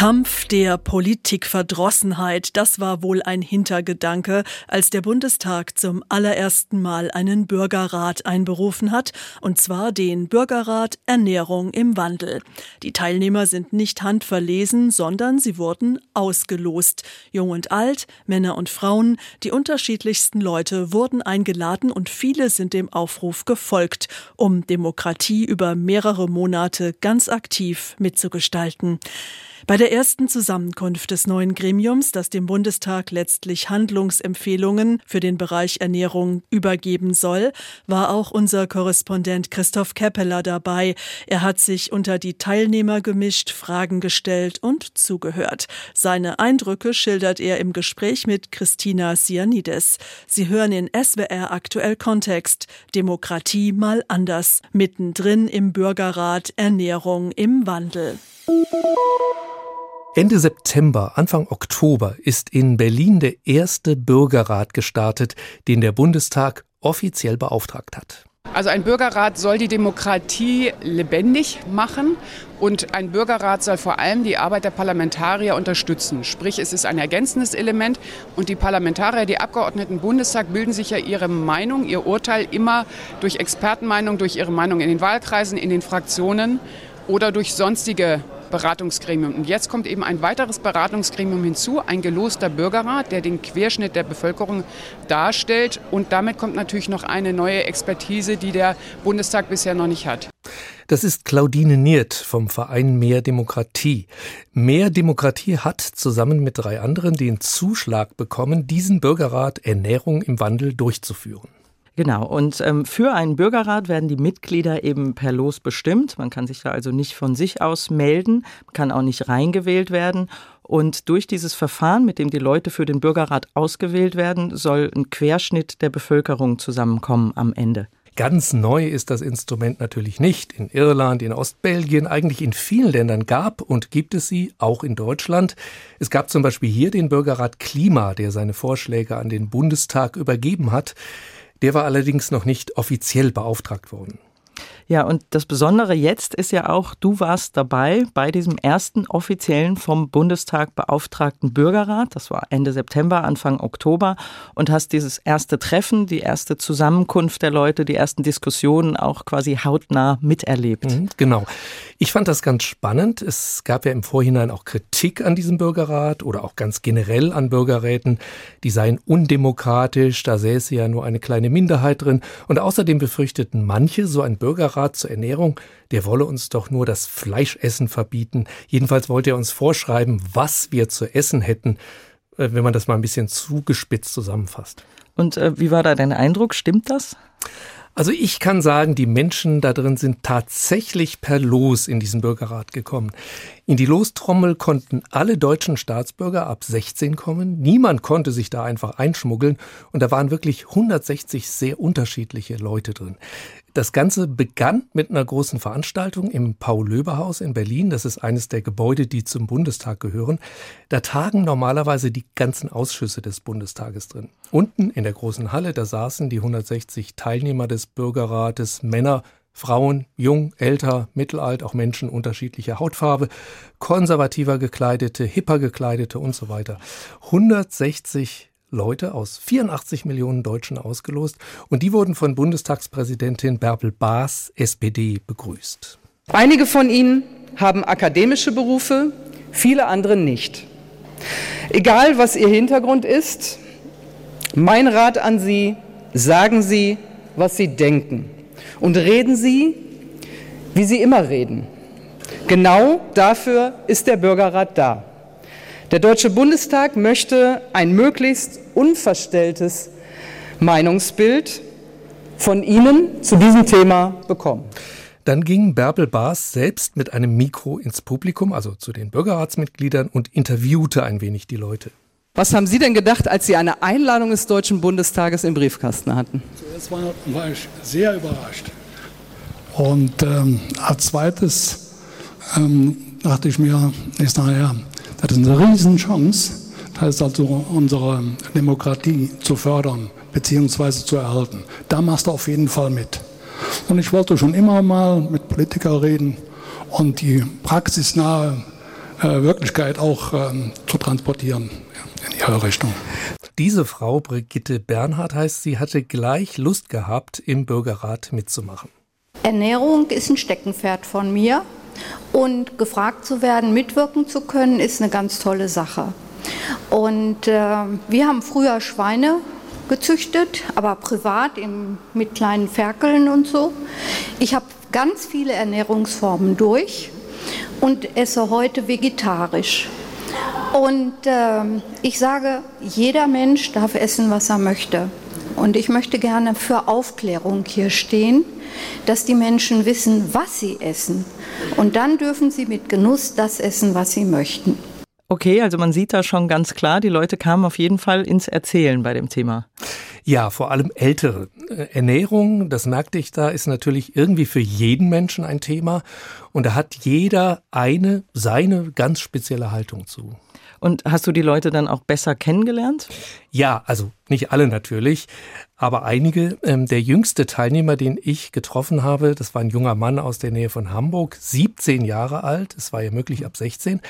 Kampf der Politikverdrossenheit, das war wohl ein Hintergedanke, als der Bundestag zum allerersten Mal einen Bürgerrat einberufen hat, und zwar den Bürgerrat Ernährung im Wandel. Die Teilnehmer sind nicht handverlesen, sondern sie wurden ausgelost. Jung und alt, Männer und Frauen, die unterschiedlichsten Leute wurden eingeladen und viele sind dem Aufruf gefolgt, um Demokratie über mehrere Monate ganz aktiv mitzugestalten. Bei der ersten Zusammenkunft des neuen Gremiums, das dem Bundestag letztlich Handlungsempfehlungen für den Bereich Ernährung übergeben soll, war auch unser Korrespondent Christoph Keppeler dabei. Er hat sich unter die Teilnehmer gemischt, Fragen gestellt und zugehört. Seine Eindrücke schildert er im Gespräch mit Christina Sianides. Sie hören in SWR aktuell Kontext Demokratie mal anders, mittendrin im Bürgerrat Ernährung im Wandel. Ende September, Anfang Oktober ist in Berlin der erste Bürgerrat gestartet, den der Bundestag offiziell beauftragt hat. Also ein Bürgerrat soll die Demokratie lebendig machen und ein Bürgerrat soll vor allem die Arbeit der Parlamentarier unterstützen. Sprich, es ist ein ergänzendes Element und die Parlamentarier, die Abgeordneten im Bundestag bilden sich ja ihre Meinung, ihr Urteil immer durch Expertenmeinung, durch ihre Meinung in den Wahlkreisen, in den Fraktionen oder durch sonstige Beratungsgremium. Und jetzt kommt eben ein weiteres Beratungsgremium hinzu, ein geloster Bürgerrat, der den Querschnitt der Bevölkerung darstellt. Und damit kommt natürlich noch eine neue Expertise, die der Bundestag bisher noch nicht hat. Das ist Claudine Niert vom Verein Mehr Demokratie. Mehr Demokratie hat zusammen mit drei anderen den Zuschlag bekommen, diesen Bürgerrat Ernährung im Wandel durchzuführen. Genau, und ähm, für einen Bürgerrat werden die Mitglieder eben per Los bestimmt. Man kann sich da also nicht von sich aus melden, kann auch nicht reingewählt werden. Und durch dieses Verfahren, mit dem die Leute für den Bürgerrat ausgewählt werden, soll ein Querschnitt der Bevölkerung zusammenkommen am Ende. Ganz neu ist das Instrument natürlich nicht. In Irland, in Ostbelgien, eigentlich in vielen Ländern gab und gibt es sie, auch in Deutschland. Es gab zum Beispiel hier den Bürgerrat Klima, der seine Vorschläge an den Bundestag übergeben hat. Der war allerdings noch nicht offiziell beauftragt worden. Ja, und das Besondere jetzt ist ja auch, du warst dabei bei diesem ersten offiziellen vom Bundestag beauftragten Bürgerrat. Das war Ende September, Anfang Oktober und hast dieses erste Treffen, die erste Zusammenkunft der Leute, die ersten Diskussionen auch quasi hautnah miterlebt. Mhm, genau. Ich fand das ganz spannend. Es gab ja im Vorhinein auch Kritik an diesem Bürgerrat oder auch ganz generell an Bürgerräten. Die seien undemokratisch, da säße ja nur eine kleine Minderheit drin. Und außerdem befürchteten manche, so ein Bürgerrat Bundesrat zur Ernährung, der wolle uns doch nur das Fleischessen verbieten. Jedenfalls wollte er uns vorschreiben, was wir zu essen hätten, äh, wenn man das mal ein bisschen zugespitzt zusammenfasst. Und äh, wie war da dein Eindruck? Stimmt das? Also ich kann sagen, die Menschen da drin sind tatsächlich per Los in diesen Bürgerrat gekommen. In die Lostrommel konnten alle deutschen Staatsbürger ab 16 kommen. Niemand konnte sich da einfach einschmuggeln. Und da waren wirklich 160 sehr unterschiedliche Leute drin. Das Ganze begann mit einer großen Veranstaltung im Paul-Löbe-Haus in Berlin. Das ist eines der Gebäude, die zum Bundestag gehören. Da tagen normalerweise die ganzen Ausschüsse des Bundestages drin. Unten in der großen Halle, da saßen die 160 Teilnehmer des Bürgerrates, Männer, Frauen, jung, älter, mittelalt, auch Menschen unterschiedlicher Hautfarbe, konservativer gekleidete, hipper gekleidete und so weiter. 160 Leute aus 84 Millionen Deutschen ausgelost und die wurden von Bundestagspräsidentin Bärbel Baas, SPD, begrüßt. Einige von ihnen haben akademische Berufe, viele andere nicht. Egal, was Ihr Hintergrund ist, mein Rat an Sie, sagen Sie, was Sie denken und reden Sie, wie Sie immer reden. Genau dafür ist der Bürgerrat da. Der Deutsche Bundestag möchte ein möglichst unverstelltes Meinungsbild von Ihnen zu diesem Thema bekommen. Dann ging Bärbel Baas selbst mit einem Mikro ins Publikum, also zu den Bürgerratsmitgliedern, und interviewte ein wenig die Leute. Was haben Sie denn gedacht, als Sie eine Einladung des Deutschen Bundestages im Briefkasten hatten? Zuerst war, war ich sehr überrascht. Und ähm, als zweites ähm, dachte ich mir, ich sage, ja, das ist eine Riesenchance, das ist also unsere Demokratie zu fördern bzw. zu erhalten. Da machst du auf jeden Fall mit. Und ich wollte schon immer mal mit Politikern reden und die praxisnahe äh, Wirklichkeit auch ähm, zu transportieren in ihre Richtung. Diese Frau, Brigitte Bernhard heißt sie, hatte gleich Lust gehabt, im Bürgerrat mitzumachen. Ernährung ist ein Steckenpferd von mir und gefragt zu werden, mitwirken zu können, ist eine ganz tolle Sache. Und äh, wir haben früher Schweine gezüchtet, aber privat im, mit kleinen Ferkeln und so. Ich habe ganz viele Ernährungsformen durch und esse heute vegetarisch. Und äh, ich sage, jeder Mensch darf essen, was er möchte. Und ich möchte gerne für Aufklärung hier stehen, dass die Menschen wissen, was sie essen. Und dann dürfen sie mit Genuss das essen, was sie möchten. Okay, also man sieht da schon ganz klar, die Leute kamen auf jeden Fall ins Erzählen bei dem Thema. Ja, vor allem ältere. Äh, Ernährung, das merkte ich da, ist natürlich irgendwie für jeden Menschen ein Thema. Und da hat jeder eine, seine ganz spezielle Haltung zu. Und hast du die Leute dann auch besser kennengelernt? Ja, also nicht alle natürlich, aber einige. Ähm, der jüngste Teilnehmer, den ich getroffen habe, das war ein junger Mann aus der Nähe von Hamburg, 17 Jahre alt, es war ja möglich ab 16.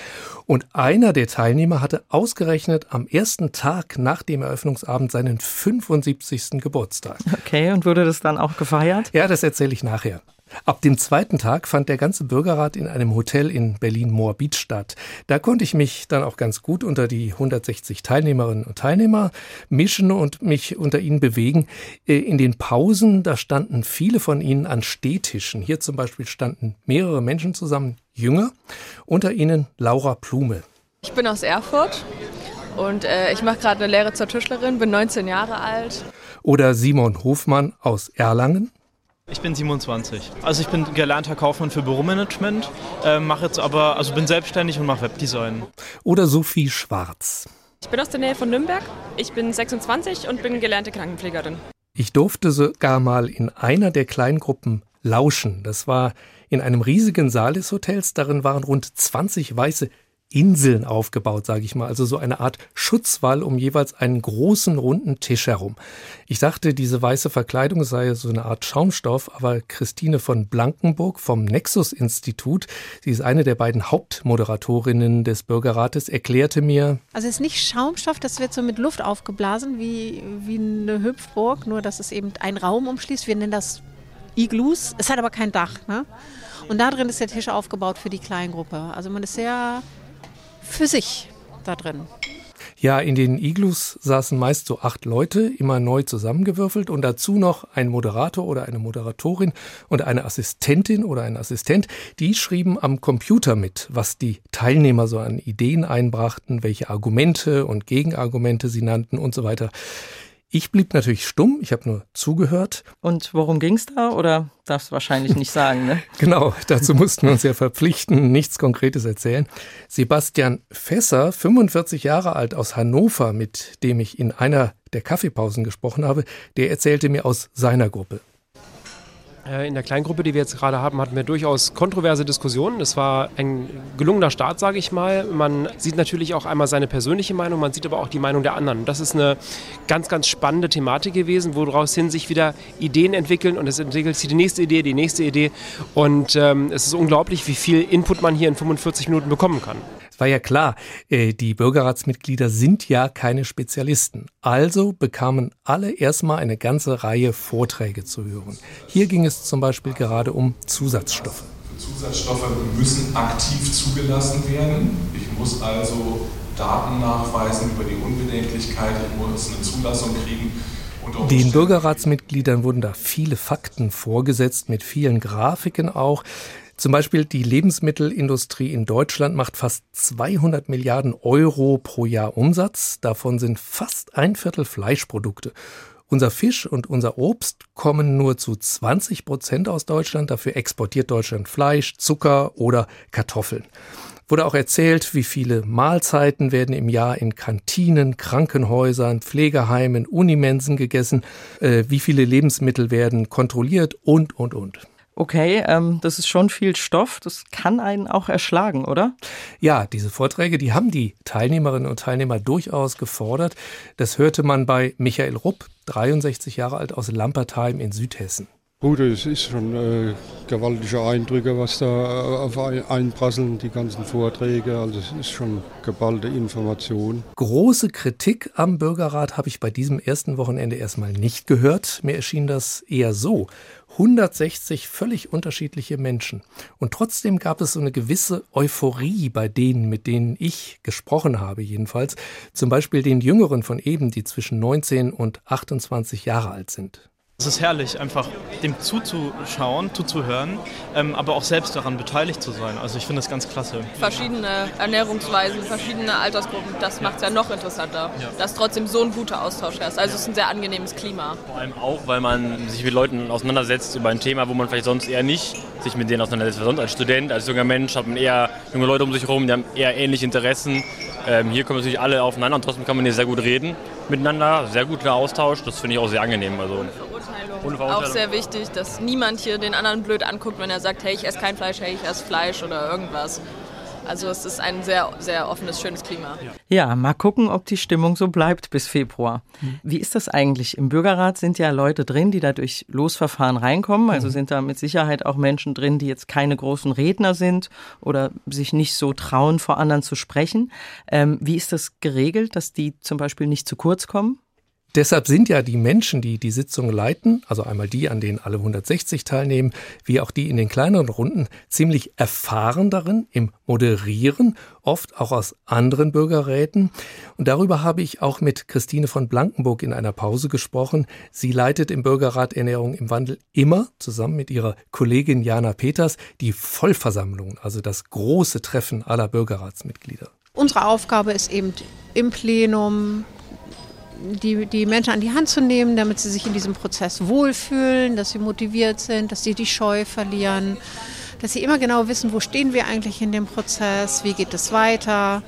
Und einer der Teilnehmer hatte ausgerechnet am ersten Tag nach dem Eröffnungsabend seinen 75. Geburtstag. Okay, und wurde das dann auch gefeiert? Ja, das erzähle ich nachher. Ab dem zweiten Tag fand der ganze Bürgerrat in einem Hotel in Berlin-Moabit statt. Da konnte ich mich dann auch ganz gut unter die 160 Teilnehmerinnen und Teilnehmer mischen und mich unter ihnen bewegen. Äh, in den Pausen, da standen viele von ihnen an Stehtischen. Hier zum Beispiel standen mehrere Menschen zusammen, Jünger, unter ihnen Laura Plume. Ich bin aus Erfurt und äh, ich mache gerade eine Lehre zur Tischlerin, bin 19 Jahre alt. Oder Simon Hofmann aus Erlangen. Ich bin 27. Also ich bin gelernter Kaufmann für Büromanagement, äh, mache jetzt aber, also bin selbstständig und mache Webdesign. Oder Sophie Schwarz. Ich bin aus der Nähe von Nürnberg. Ich bin 26 und bin gelernte Krankenpflegerin. Ich durfte sogar mal in einer der Kleingruppen lauschen. Das war in einem riesigen Saal des Hotels. Darin waren rund 20 weiße Inseln aufgebaut, sage ich mal, also so eine Art Schutzwall um jeweils einen großen runden Tisch herum. Ich dachte, diese weiße Verkleidung sei so eine Art Schaumstoff, aber Christine von Blankenburg vom Nexus Institut, sie ist eine der beiden Hauptmoderatorinnen des Bürgerrates, erklärte mir, also es ist nicht Schaumstoff, das wird so mit Luft aufgeblasen wie wie eine Hüpfburg, nur dass es eben einen Raum umschließt. Wir nennen das Igloos. Es hat aber kein Dach, ne? Und da drin ist der Tisch aufgebaut für die Kleingruppe. Also man ist sehr für sich da drin. Ja, in den Iglus saßen meist so acht Leute, immer neu zusammengewürfelt und dazu noch ein Moderator oder eine Moderatorin und eine Assistentin oder ein Assistent. Die schrieben am Computer mit, was die Teilnehmer so an Ideen einbrachten, welche Argumente und Gegenargumente sie nannten und so weiter. Ich blieb natürlich stumm, ich habe nur zugehört. Und worum ging's da? Oder darfst du wahrscheinlich nicht sagen, ne? genau, dazu mussten wir uns ja verpflichten, nichts Konkretes erzählen. Sebastian Fässer, 45 Jahre alt aus Hannover, mit dem ich in einer der Kaffeepausen gesprochen habe, der erzählte mir aus seiner Gruppe. Äh, in der Kleingruppe, die wir jetzt gerade haben, hatten wir durchaus kontroverse Diskussionen. Es war ein gelungener Start, sage ich mal. Man sieht natürlich auch einmal seine persönliche Meinung, man sieht aber auch die Meinung der anderen. Das ist eine ganz, ganz spannende Thematik gewesen, woraus hin sich wieder Ideen entwickeln und es entwickelt sich die nächste Idee, die nächste Idee. Und ähm, es ist unglaublich, wie viel Input man hier in 45 Minuten bekommen kann war ja klar, äh, die Bürgerratsmitglieder sind ja keine Spezialisten. Also bekamen alle erstmal eine ganze Reihe Vorträge zu hören. Hier ging es zum Beispiel gerade um Zusatzstoffe. Zusatzstoffe müssen aktiv zugelassen werden. Ich muss also Daten nachweisen über die Unbedenklichkeit, ich muss eine Zulassung kriegen. Den Bürgerratsmitgliedern wurden da viele Fakten vorgesetzt, mit vielen Grafiken auch. Zum Beispiel die Lebensmittelindustrie in Deutschland macht fast 200 Milliarden Euro pro Jahr Umsatz. Davon sind fast ein Viertel Fleischprodukte. Unser Fisch und unser Obst kommen nur zu 20 Prozent aus Deutschland. Dafür exportiert Deutschland Fleisch, Zucker oder Kartoffeln. Wurde auch erzählt, wie viele Mahlzeiten werden im Jahr in Kantinen, Krankenhäusern, Pflegeheimen, Unimensen gegessen, äh, wie viele Lebensmittel werden kontrolliert und, und, und. Okay, ähm, das ist schon viel Stoff. Das kann einen auch erschlagen, oder? Ja, diese Vorträge, die haben die Teilnehmerinnen und Teilnehmer durchaus gefordert. Das hörte man bei Michael Rupp, 63 Jahre alt aus Lampertheim in Südhessen. Gut, es ist schon äh, gewaltige Eindrücke, was da äh, auf einprasseln, die ganzen Vorträge. Also es ist schon geballte Information. Große Kritik am Bürgerrat habe ich bei diesem ersten Wochenende erstmal nicht gehört. Mir erschien das eher so. 160 völlig unterschiedliche Menschen. Und trotzdem gab es so eine gewisse Euphorie bei denen, mit denen ich gesprochen habe, jedenfalls. Zum Beispiel den Jüngeren von eben, die zwischen 19 und 28 Jahre alt sind. Es ist herrlich, einfach dem zuzuschauen, zuzuhören, ähm, aber auch selbst daran beteiligt zu sein. Also ich finde das ganz klasse. Verschiedene Ernährungsweisen, verschiedene Altersgruppen, das macht es ja noch interessanter, ja. dass trotzdem so ein guter Austausch ist. Also es ist ein sehr angenehmes Klima. Vor allem auch, weil man sich mit Leuten auseinandersetzt über ein Thema, wo man vielleicht sonst eher nicht sich mit denen auseinandersetzt. Weil sonst als Student, als junger Mensch hat man eher junge Leute um sich herum, die haben eher ähnliche Interessen. Ähm, hier kommen natürlich alle aufeinander und trotzdem kann man hier sehr gut reden miteinander. Sehr guter Austausch, das finde ich auch sehr angenehm. Also auch sehr wichtig, dass niemand hier den anderen blöd anguckt, wenn er sagt, hey, ich esse kein Fleisch, hey, ich esse Fleisch oder irgendwas. Also es ist ein sehr, sehr offenes, schönes Klima. Ja. ja, mal gucken, ob die Stimmung so bleibt bis Februar. Mhm. Wie ist das eigentlich? Im Bürgerrat sind ja Leute drin, die da durch Losverfahren reinkommen. Also mhm. sind da mit Sicherheit auch Menschen drin, die jetzt keine großen Redner sind oder sich nicht so trauen, vor anderen zu sprechen. Ähm, wie ist das geregelt, dass die zum Beispiel nicht zu kurz kommen? Deshalb sind ja die Menschen, die die Sitzung leiten, also einmal die, an denen alle 160 teilnehmen, wie auch die in den kleineren Runden, ziemlich erfahren darin im Moderieren, oft auch aus anderen Bürgerräten. Und darüber habe ich auch mit Christine von Blankenburg in einer Pause gesprochen. Sie leitet im Bürgerrat Ernährung im Wandel immer zusammen mit ihrer Kollegin Jana Peters die Vollversammlung, also das große Treffen aller Bürgerratsmitglieder. Unsere Aufgabe ist eben im Plenum die, die Menschen an die Hand zu nehmen, damit sie sich in diesem Prozess wohlfühlen, dass sie motiviert sind, dass sie die Scheu verlieren, dass sie immer genau wissen, wo stehen wir eigentlich in dem Prozess, wie geht es weiter.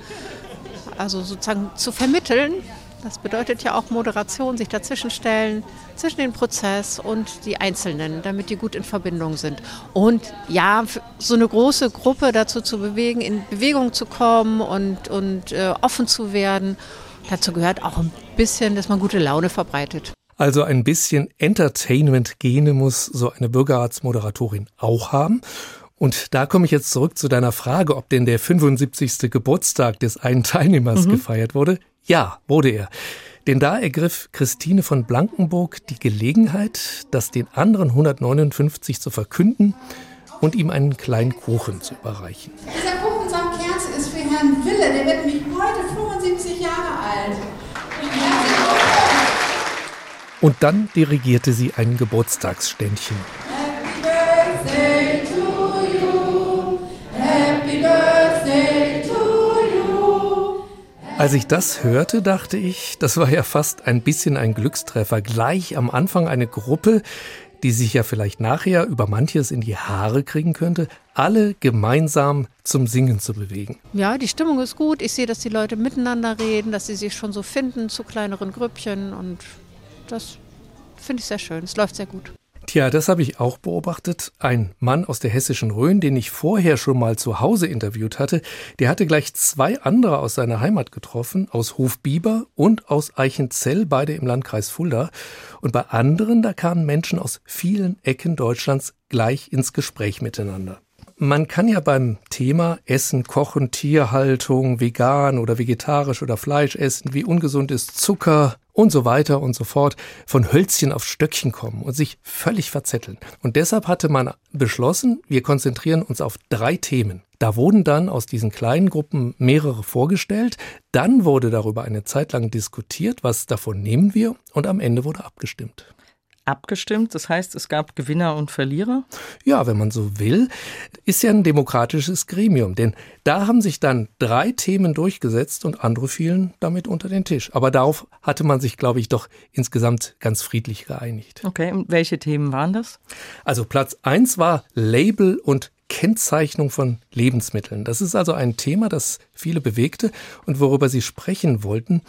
Also sozusagen zu vermitteln, das bedeutet ja auch Moderation, sich dazwischenstellen zwischen den Prozess und die Einzelnen, damit die gut in Verbindung sind. Und ja, so eine große Gruppe dazu zu bewegen, in Bewegung zu kommen und, und äh, offen zu werden Dazu gehört auch ein bisschen, dass man gute Laune verbreitet. Also ein bisschen Entertainment-Gene muss so eine Bürgerratsmoderatorin auch haben. Und da komme ich jetzt zurück zu deiner Frage, ob denn der 75. Geburtstag des einen Teilnehmers mhm. gefeiert wurde. Ja, wurde er. Denn da ergriff Christine von Blankenburg die Gelegenheit, das den anderen 159 zu verkünden und ihm einen kleinen Kuchen zu überreichen. Dieser Kuchen samt Kerze ist für Herrn Wille, der wird nämlich heute 75 Jahre alt. Und dann dirigierte sie ein Geburtstagsständchen. Als ich das hörte, dachte ich, das war ja fast ein bisschen ein Glückstreffer. Gleich am Anfang eine Gruppe, die sich ja vielleicht nachher über manches in die Haare kriegen könnte, alle gemeinsam zum Singen zu bewegen. Ja, die Stimmung ist gut. Ich sehe, dass die Leute miteinander reden, dass sie sich schon so finden zu kleineren Grüppchen und das finde ich sehr schön. Es läuft sehr gut. Tja, das habe ich auch beobachtet. Ein Mann aus der hessischen Rhön, den ich vorher schon mal zu Hause interviewt hatte, der hatte gleich zwei andere aus seiner Heimat getroffen, aus Hofbiber und aus Eichenzell, beide im Landkreis Fulda. Und bei anderen, da kamen Menschen aus vielen Ecken Deutschlands gleich ins Gespräch miteinander. Man kann ja beim Thema Essen, Kochen, Tierhaltung, vegan oder vegetarisch oder Fleisch essen, wie ungesund ist Zucker, und so weiter und so fort von Hölzchen auf Stöckchen kommen und sich völlig verzetteln. Und deshalb hatte man beschlossen, wir konzentrieren uns auf drei Themen. Da wurden dann aus diesen kleinen Gruppen mehrere vorgestellt, dann wurde darüber eine Zeit lang diskutiert, was davon nehmen wir und am Ende wurde abgestimmt abgestimmt. Das heißt, es gab Gewinner und Verlierer? Ja, wenn man so will, ist ja ein demokratisches Gremium. Denn da haben sich dann drei Themen durchgesetzt und andere fielen damit unter den Tisch. Aber darauf hatte man sich, glaube ich, doch insgesamt ganz friedlich geeinigt. Okay, und welche Themen waren das? Also Platz eins war Label und Kennzeichnung von Lebensmitteln. Das ist also ein Thema, das viele bewegte und worüber Sie sprechen wollten.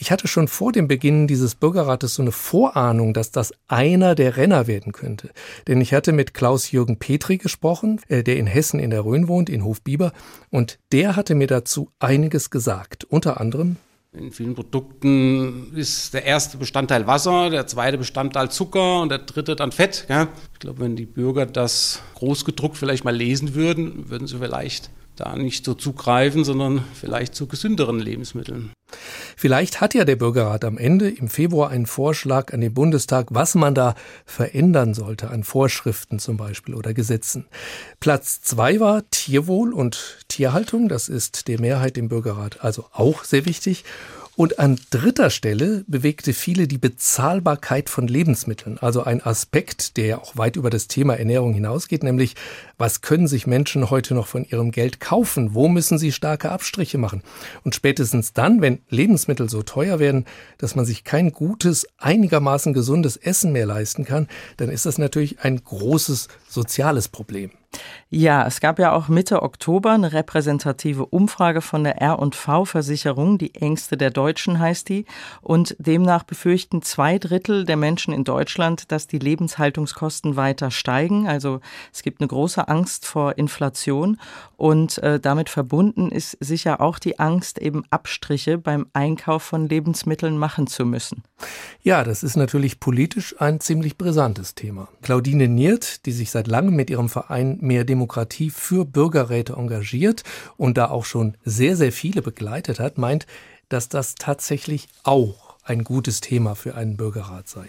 Ich hatte schon vor dem Beginn dieses Bürgerrates so eine Vorahnung, dass das einer der Renner werden könnte. Denn ich hatte mit Klaus-Jürgen Petri gesprochen, äh, der in Hessen in der Rhön wohnt, in Hofbiber, und der hatte mir dazu einiges gesagt. Unter anderem In vielen Produkten ist der erste Bestandteil Wasser, der zweite Bestandteil Zucker und der dritte dann Fett. Ich glaube, wenn die Bürger das großgedruckt vielleicht mal lesen würden, würden sie vielleicht da nicht so zugreifen, sondern vielleicht zu gesünderen Lebensmitteln. Vielleicht hat ja der Bürgerrat am Ende im Februar einen Vorschlag an den Bundestag, was man da verändern sollte, an Vorschriften zum Beispiel oder Gesetzen. Platz zwei war Tierwohl und Tierhaltung. Das ist der Mehrheit im Bürgerrat also auch sehr wichtig. Und an dritter Stelle bewegte viele die Bezahlbarkeit von Lebensmitteln, also ein Aspekt, der ja auch weit über das Thema Ernährung hinausgeht, nämlich was können sich Menschen heute noch von ihrem Geld kaufen, wo müssen sie starke Abstriche machen. Und spätestens dann, wenn Lebensmittel so teuer werden, dass man sich kein gutes, einigermaßen gesundes Essen mehr leisten kann, dann ist das natürlich ein großes soziales Problem. Ja, es gab ja auch Mitte Oktober eine repräsentative Umfrage von der R&V-Versicherung, die Ängste der Deutschen heißt die, und demnach befürchten zwei Drittel der Menschen in Deutschland, dass die Lebenshaltungskosten weiter steigen. Also es gibt eine große Angst vor Inflation und äh, damit verbunden ist sicher auch die Angst, eben Abstriche beim Einkauf von Lebensmitteln machen zu müssen. Ja, das ist natürlich politisch ein ziemlich brisantes Thema. Claudine Niert, die sich seit langem mit ihrem Verein Mehr Demokratie für Bürgerräte engagiert und da auch schon sehr, sehr viele begleitet hat, meint, dass das tatsächlich auch ein gutes Thema für einen Bürgerrat sei.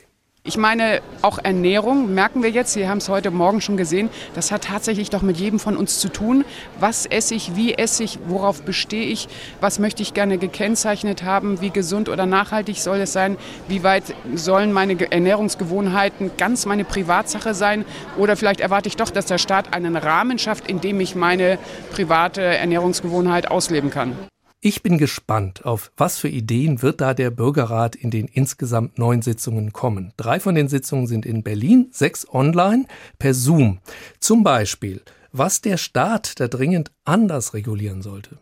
Ich meine, auch Ernährung merken wir jetzt, Sie haben es heute Morgen schon gesehen, das hat tatsächlich doch mit jedem von uns zu tun. Was esse ich, wie esse ich, worauf bestehe ich, was möchte ich gerne gekennzeichnet haben, wie gesund oder nachhaltig soll es sein, wie weit sollen meine Ernährungsgewohnheiten ganz meine Privatsache sein oder vielleicht erwarte ich doch, dass der Staat einen Rahmen schafft, in dem ich meine private Ernährungsgewohnheit ausleben kann. Ich bin gespannt, auf was für Ideen wird da der Bürgerrat in den insgesamt neun Sitzungen kommen. Drei von den Sitzungen sind in Berlin, sechs online per Zoom. Zum Beispiel, was der Staat da dringend anders regulieren sollte.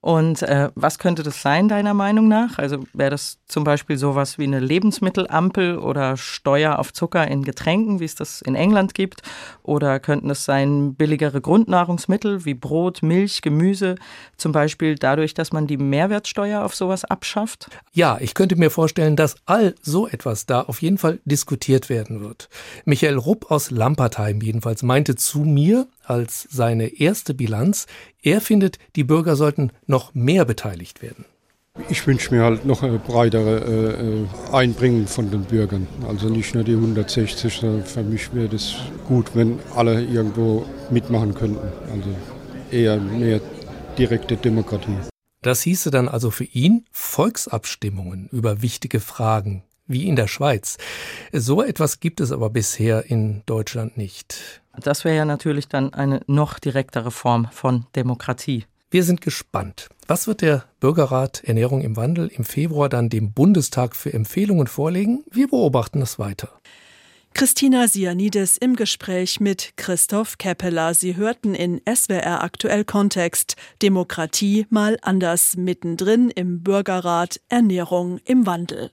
Und äh, was könnte das sein, deiner Meinung nach? Also wäre das zum Beispiel sowas wie eine Lebensmittelampel oder Steuer auf Zucker in Getränken, wie es das in England gibt? Oder könnten es sein billigere Grundnahrungsmittel wie Brot, Milch, Gemüse, zum Beispiel dadurch, dass man die Mehrwertsteuer auf sowas abschafft? Ja, ich könnte mir vorstellen, dass all so etwas da auf jeden Fall diskutiert werden wird. Michael Rupp aus Lampertheim jedenfalls meinte zu mir, als seine erste Bilanz. Er findet, die Bürger sollten noch mehr beteiligt werden. Ich wünsche mir halt noch eine breitere äh, äh Einbringung von den Bürgern. Also nicht nur die 160, sondern für mich wäre es gut, wenn alle irgendwo mitmachen könnten. Also eher mehr direkte Demokratie. Das hieße dann also für ihn Volksabstimmungen über wichtige Fragen, wie in der Schweiz. So etwas gibt es aber bisher in Deutschland nicht. Das wäre ja natürlich dann eine noch direktere Form von Demokratie. Wir sind gespannt. Was wird der Bürgerrat Ernährung im Wandel im Februar dann dem Bundestag für Empfehlungen vorlegen? Wir beobachten es weiter. Christina Sianides im Gespräch mit Christoph Keppeler. Sie hörten in SWR aktuell Kontext Demokratie mal anders mittendrin im Bürgerrat Ernährung im Wandel.